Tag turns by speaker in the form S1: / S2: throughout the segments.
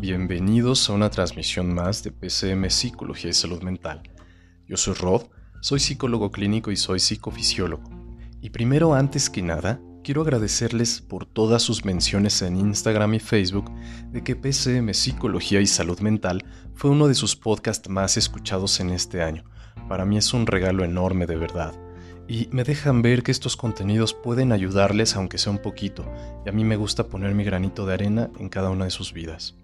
S1: bienvenidos a una transmisión más de PCM Psicología y Salud Mental. Yo soy Rod, soy psicólogo clínico y soy psicofisiólogo. Y primero, antes que nada, quiero agradecerles por todas sus menciones en Instagram y Facebook de que PCM Psicología y Salud Mental fue uno de sus podcasts más escuchados en este año. Para mí es un regalo enorme de verdad y me dejan ver que estos contenidos pueden ayudarles aunque sea un poquito, y a mí me gusta poner mi granito de arena en cada una de sus vidas.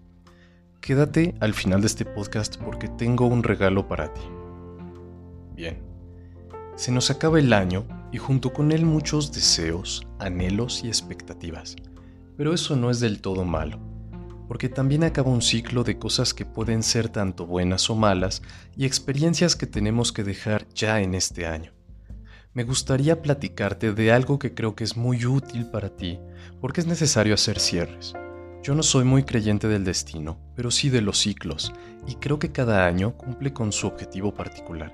S1: Quédate al final de este podcast porque tengo un regalo para ti. Bien, se nos acaba el año y junto con él muchos deseos, anhelos y expectativas, pero eso no es del todo malo porque también acaba un ciclo de cosas que pueden ser tanto buenas o malas y experiencias que tenemos que dejar ya en este año me gustaría platicarte de algo que creo que es muy útil para ti, porque es necesario hacer cierres. Yo no soy muy creyente del destino, pero sí de los ciclos, y creo que cada año cumple con su objetivo particular.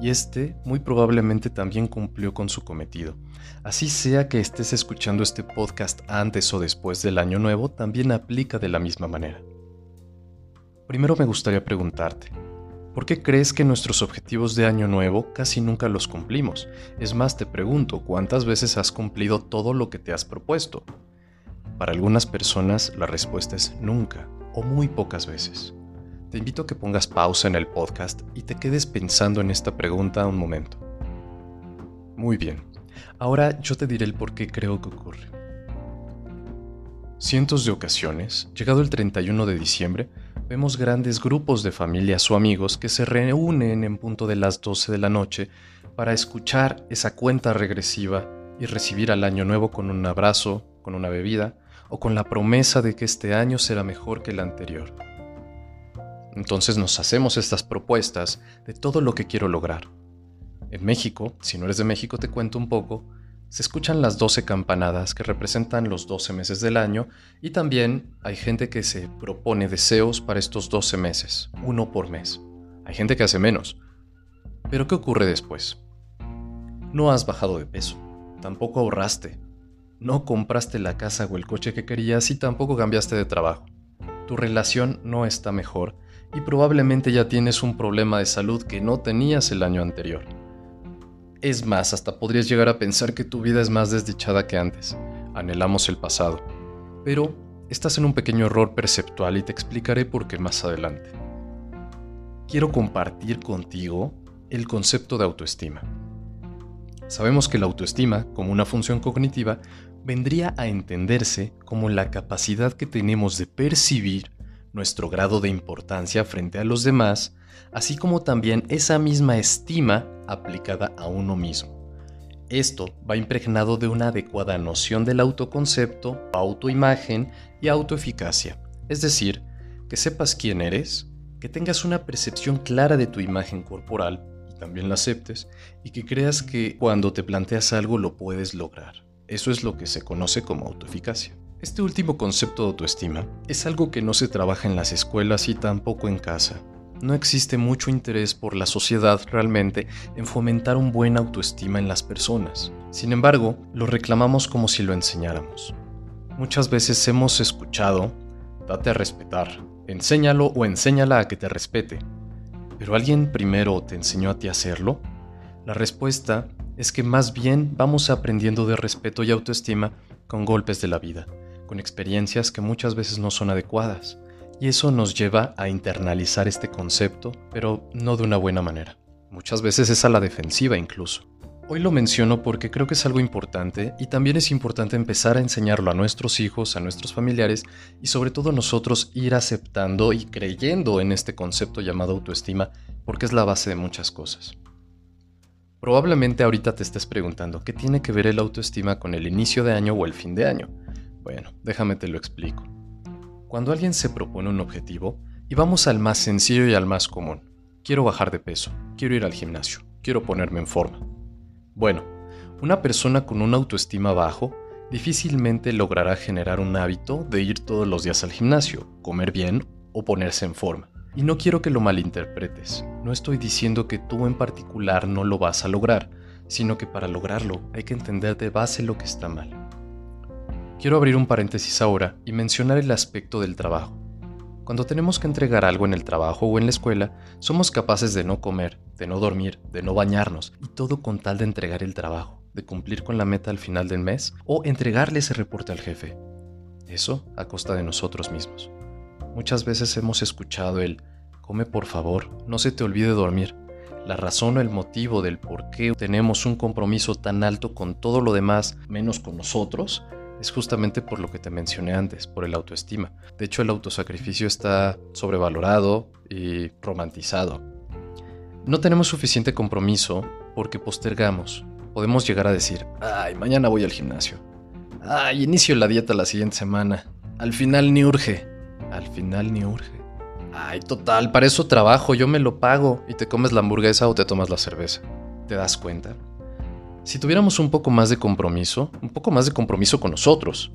S1: Y este muy probablemente también cumplió con su cometido. Así sea que estés escuchando este podcast antes o después del año nuevo, también aplica de la misma manera. Primero me gustaría preguntarte, ¿Por qué crees que nuestros objetivos de año nuevo casi nunca los cumplimos? Es más, te pregunto, ¿cuántas veces has cumplido todo lo que te has propuesto? Para algunas personas la respuesta es nunca o muy pocas veces. Te invito a que pongas pausa en el podcast y te quedes pensando en esta pregunta un momento. Muy bien, ahora yo te diré el por qué creo que ocurre. Cientos de ocasiones, llegado el 31 de diciembre, vemos grandes grupos de familias o amigos que se reúnen en punto de las 12 de la noche para escuchar esa cuenta regresiva y recibir al año nuevo con un abrazo, con una bebida o con la promesa de que este año será mejor que el anterior. Entonces nos hacemos estas propuestas de todo lo que quiero lograr. En México, si no eres de México te cuento un poco, se escuchan las 12 campanadas que representan los 12 meses del año y también hay gente que se propone deseos para estos 12 meses, uno por mes. Hay gente que hace menos. Pero ¿qué ocurre después? No has bajado de peso, tampoco ahorraste, no compraste la casa o el coche que querías y tampoco cambiaste de trabajo. Tu relación no está mejor y probablemente ya tienes un problema de salud que no tenías el año anterior. Es más, hasta podrías llegar a pensar que tu vida es más desdichada que antes. Anhelamos el pasado. Pero estás en un pequeño error perceptual y te explicaré por qué más adelante. Quiero compartir contigo el concepto de autoestima. Sabemos que la autoestima, como una función cognitiva, vendría a entenderse como la capacidad que tenemos de percibir nuestro grado de importancia frente a los demás, así como también esa misma estima aplicada a uno mismo. Esto va impregnado de una adecuada noción del autoconcepto, autoimagen y autoeficacia, es decir, que sepas quién eres, que tengas una percepción clara de tu imagen corporal y también la aceptes, y que creas que cuando te planteas algo lo puedes lograr. Eso es lo que se conoce como autoeficacia. Este último concepto de autoestima es algo que no se trabaja en las escuelas y tampoco en casa, no existe mucho interés por la sociedad realmente en fomentar un buen autoestima en las personas. Sin embargo, lo reclamamos como si lo enseñáramos. Muchas veces hemos escuchado, date a respetar, enséñalo o enséñala a que te respete. ¿Pero alguien primero te enseñó a ti a hacerlo? La respuesta es que más bien vamos aprendiendo de respeto y autoestima con golpes de la vida, con experiencias que muchas veces no son adecuadas y eso nos lleva a internalizar este concepto, pero no de una buena manera. Muchas veces es a la defensiva incluso. Hoy lo menciono porque creo que es algo importante y también es importante empezar a enseñarlo a nuestros hijos, a nuestros familiares y sobre todo nosotros ir aceptando y creyendo en este concepto llamado autoestima porque es la base de muchas cosas. Probablemente ahorita te estés preguntando qué tiene que ver el autoestima con el inicio de año o el fin de año. Bueno, déjame te lo explico. Cuando alguien se propone un objetivo, y vamos al más sencillo y al más común. Quiero bajar de peso, quiero ir al gimnasio, quiero ponerme en forma. Bueno, una persona con una autoestima bajo difícilmente logrará generar un hábito de ir todos los días al gimnasio, comer bien o ponerse en forma. Y no quiero que lo malinterpretes. No estoy diciendo que tú en particular no lo vas a lograr, sino que para lograrlo hay que entender de base lo que está mal. Quiero abrir un paréntesis ahora y mencionar el aspecto del trabajo. Cuando tenemos que entregar algo en el trabajo o en la escuela, somos capaces de no comer, de no dormir, de no bañarnos, y todo con tal de entregar el trabajo, de cumplir con la meta al final del mes o entregarle ese reporte al jefe. Eso a costa de nosotros mismos. Muchas veces hemos escuchado el come por favor, no se te olvide dormir. La razón o el motivo del por qué tenemos un compromiso tan alto con todo lo demás, menos con nosotros, es justamente por lo que te mencioné antes, por el autoestima. De hecho, el autosacrificio está sobrevalorado y romantizado. No tenemos suficiente compromiso porque postergamos. Podemos llegar a decir, ay, mañana voy al gimnasio. Ay, inicio la dieta la siguiente semana. Al final ni urge. Al final ni urge. Ay, total, para eso trabajo, yo me lo pago y te comes la hamburguesa o te tomas la cerveza. ¿Te das cuenta? Si tuviéramos un poco más de compromiso, un poco más de compromiso con nosotros,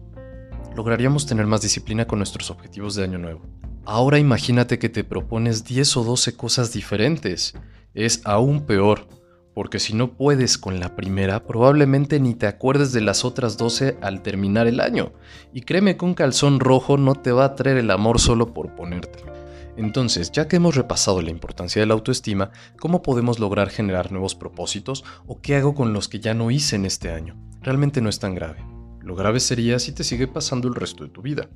S1: lograríamos tener más disciplina con nuestros objetivos de año nuevo. Ahora imagínate que te propones 10 o 12 cosas diferentes. Es aún peor, porque si no puedes con la primera, probablemente ni te acuerdes de las otras 12 al terminar el año. Y créeme que un calzón rojo no te va a traer el amor solo por ponértelo. Entonces, ya que hemos repasado la importancia de la autoestima, ¿cómo podemos lograr generar nuevos propósitos o qué hago con los que ya no hice en este año? Realmente no es tan grave. Lo grave sería si te sigue pasando el resto de tu vida.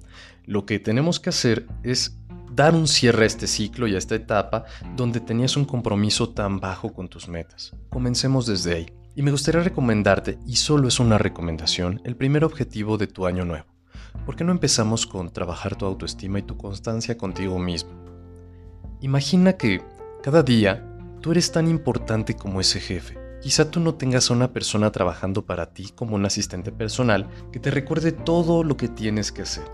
S1: Lo que tenemos que hacer es dar un cierre a este ciclo y a esta etapa donde tenías un compromiso tan bajo con tus metas. Comencemos desde ahí. Y me gustaría recomendarte, y solo es una recomendación, el primer objetivo de tu año nuevo. ¿Por qué no empezamos con trabajar tu autoestima y tu constancia contigo mismo? Imagina que cada día tú eres tan importante como ese jefe. Quizá tú no tengas a una persona trabajando para ti como un asistente personal que te recuerde todo lo que tienes que hacer.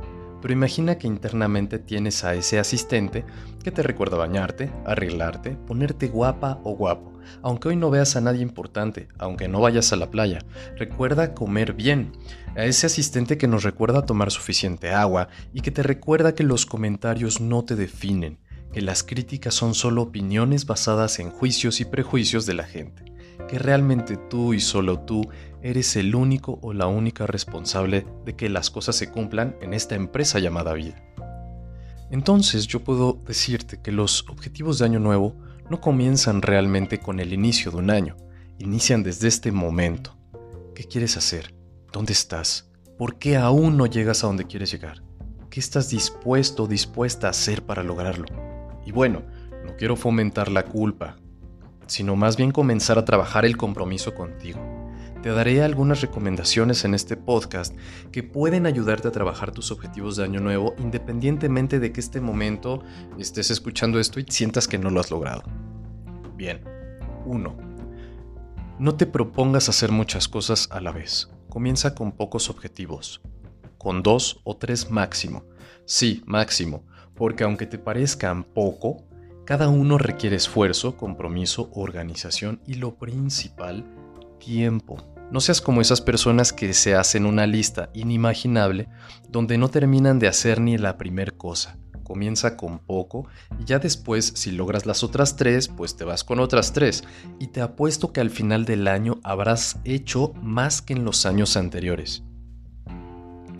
S1: Pero imagina que internamente tienes a ese asistente que te recuerda bañarte, arreglarte, ponerte guapa o guapo. Aunque hoy no veas a nadie importante, aunque no vayas a la playa, recuerda comer bien. A ese asistente que nos recuerda tomar suficiente agua y que te recuerda que los comentarios no te definen, que las críticas son solo opiniones basadas en juicios y prejuicios de la gente, que realmente tú y solo tú eres el único o la única responsable de que las cosas se cumplan en esta empresa llamada vida. Entonces yo puedo decirte que los objetivos de año nuevo no comienzan realmente con el inicio de un año, inician desde este momento. ¿Qué quieres hacer? ¿Dónde estás? ¿Por qué aún no llegas a donde quieres llegar? ¿Qué estás dispuesto o dispuesta a hacer para lograrlo? Y bueno, no quiero fomentar la culpa, sino más bien comenzar a trabajar el compromiso contigo. Te daré algunas recomendaciones en este podcast que pueden ayudarte a trabajar tus objetivos de año nuevo independientemente de que este momento estés escuchando esto y sientas que no lo has logrado. Bien, 1. No te propongas hacer muchas cosas a la vez. Comienza con pocos objetivos, con dos o tres máximo. Sí, máximo porque aunque te parezcan poco, cada uno requiere esfuerzo, compromiso, organización y lo principal, tiempo. No seas como esas personas que se hacen una lista inimaginable donde no terminan de hacer ni la primer cosa. Comienza con poco y ya después si logras las otras tres, pues te vas con otras tres. Y te apuesto que al final del año habrás hecho más que en los años anteriores.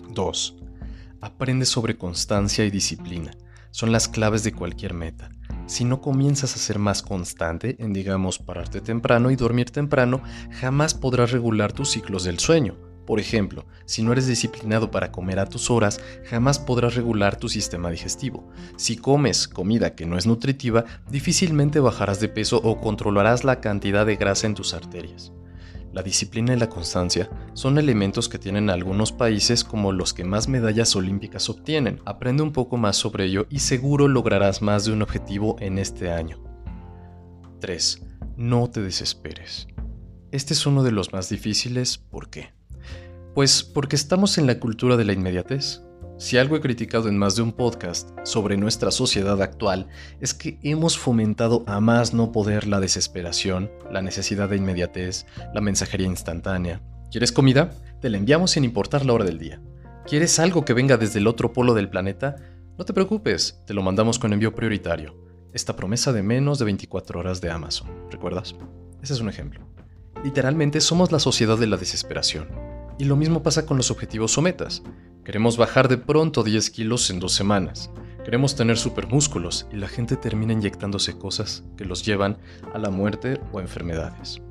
S1: 2. Aprende sobre constancia y disciplina son las claves de cualquier meta. Si no comienzas a ser más constante en, digamos, pararte temprano y dormir temprano, jamás podrás regular tus ciclos del sueño. Por ejemplo, si no eres disciplinado para comer a tus horas, jamás podrás regular tu sistema digestivo. Si comes comida que no es nutritiva, difícilmente bajarás de peso o controlarás la cantidad de grasa en tus arterias. La disciplina y la constancia son elementos que tienen algunos países como los que más medallas olímpicas obtienen. Aprende un poco más sobre ello y seguro lograrás más de un objetivo en este año. 3. No te desesperes. Este es uno de los más difíciles, ¿por qué? Pues porque estamos en la cultura de la inmediatez. Si algo he criticado en más de un podcast sobre nuestra sociedad actual es que hemos fomentado a más no poder la desesperación, la necesidad de inmediatez, la mensajería instantánea. ¿Quieres comida? Te la enviamos sin importar la hora del día. ¿Quieres algo que venga desde el otro polo del planeta? No te preocupes, te lo mandamos con envío prioritario. Esta promesa de menos de 24 horas de Amazon, ¿recuerdas? Ese es un ejemplo. Literalmente somos la sociedad de la desesperación. Y lo mismo pasa con los objetivos o metas. Queremos bajar de pronto 10 kilos en dos semanas. Queremos tener supermúsculos y la gente termina inyectándose cosas que los llevan a la muerte o enfermedades.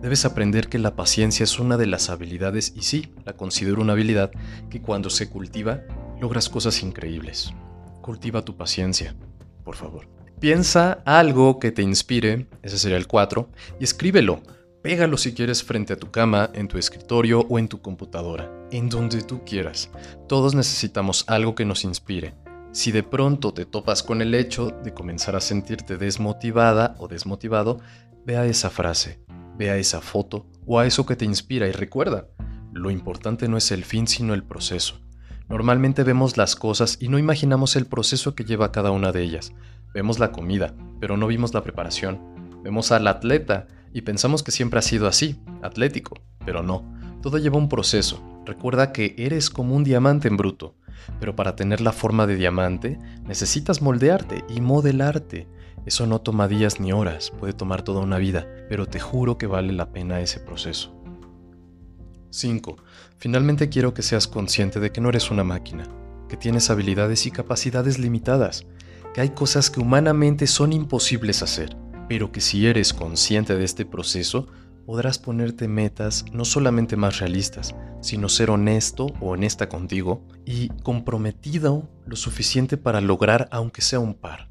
S1: Debes aprender que la paciencia es una de las habilidades y sí, la considero una habilidad que cuando se cultiva logras cosas increíbles. Cultiva tu paciencia, por favor. Piensa algo que te inspire, ese sería el 4, y escríbelo. Pégalo si quieres frente a tu cama, en tu escritorio o en tu computadora, en donde tú quieras. Todos necesitamos algo que nos inspire. Si de pronto te topas con el hecho de comenzar a sentirte desmotivada o desmotivado, ve a esa frase, ve a esa foto o a eso que te inspira y recuerda, lo importante no es el fin sino el proceso. Normalmente vemos las cosas y no imaginamos el proceso que lleva cada una de ellas. Vemos la comida, pero no vimos la preparación. Vemos al atleta y pensamos que siempre ha sido así, atlético, pero no. Todo lleva un proceso. Recuerda que eres como un diamante en bruto. Pero para tener la forma de diamante, necesitas moldearte y modelarte. Eso no toma días ni horas, puede tomar toda una vida, pero te juro que vale la pena ese proceso. 5. Finalmente quiero que seas consciente de que no eres una máquina, que tienes habilidades y capacidades limitadas, que hay cosas que humanamente son imposibles hacer, pero que si eres consciente de este proceso, podrás ponerte metas no solamente más realistas, sino ser honesto o honesta contigo y comprometido lo suficiente para lograr aunque sea un par.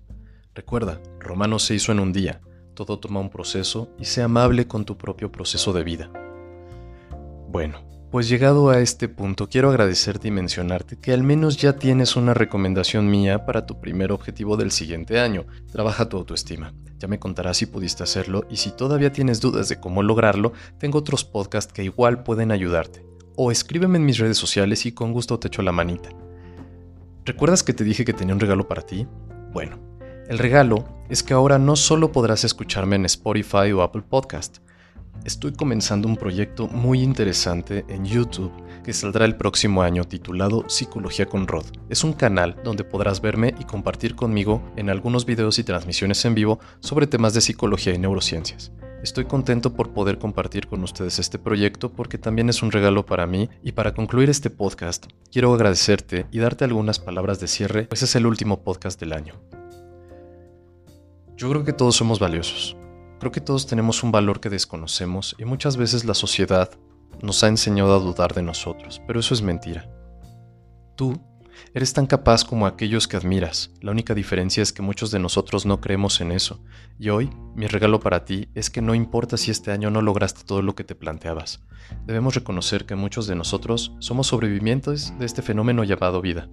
S1: Recuerda, Romano se hizo en un día, todo toma un proceso y sea amable con tu propio proceso de vida. Bueno, pues llegado a este punto quiero agradecerte y mencionarte que al menos ya tienes una recomendación mía para tu primer objetivo del siguiente año. Trabaja tu autoestima. Ya me contarás si pudiste hacerlo y si todavía tienes dudas de cómo lograrlo, tengo otros podcasts que igual pueden ayudarte. O escríbeme en mis redes sociales y con gusto te echo la manita. ¿Recuerdas que te dije que tenía un regalo para ti? Bueno, el regalo es que ahora no solo podrás escucharme en Spotify o Apple Podcast, Estoy comenzando un proyecto muy interesante en YouTube que saldrá el próximo año titulado Psicología con Rod. Es un canal donde podrás verme y compartir conmigo en algunos videos y transmisiones en vivo sobre temas de psicología y neurociencias. Estoy contento por poder compartir con ustedes este proyecto porque también es un regalo para mí y para concluir este podcast quiero agradecerte y darte algunas palabras de cierre, pues es el último podcast del año. Yo creo que todos somos valiosos Creo que todos tenemos un valor que desconocemos y muchas veces la sociedad nos ha enseñado a dudar de nosotros, pero eso es mentira. Tú eres tan capaz como aquellos que admiras, la única diferencia es que muchos de nosotros no creemos en eso, y hoy mi regalo para ti es que no importa si este año no lograste todo lo que te planteabas, debemos reconocer que muchos de nosotros somos sobrevivientes de este fenómeno llamado vida,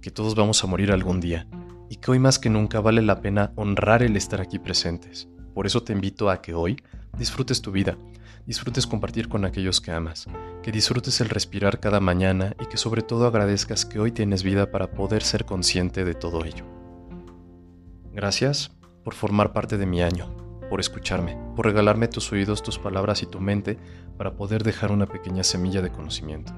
S1: que todos vamos a morir algún día, y que hoy más que nunca vale la pena honrar el estar aquí presentes. Por eso te invito a que hoy disfrutes tu vida, disfrutes compartir con aquellos que amas, que disfrutes el respirar cada mañana y que sobre todo agradezcas que hoy tienes vida para poder ser consciente de todo ello. Gracias por formar parte de mi año, por escucharme, por regalarme tus oídos, tus palabras y tu mente para poder dejar una pequeña semilla de conocimiento.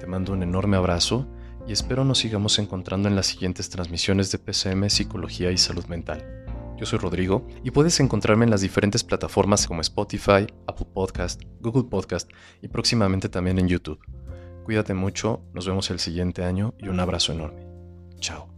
S1: Te mando un enorme abrazo y espero nos sigamos encontrando en las siguientes transmisiones de PCM Psicología y Salud Mental. Yo soy Rodrigo y puedes encontrarme en las diferentes plataformas como Spotify, Apple Podcast, Google Podcast y próximamente también en YouTube. Cuídate mucho, nos vemos el siguiente año y un abrazo enorme. Chao.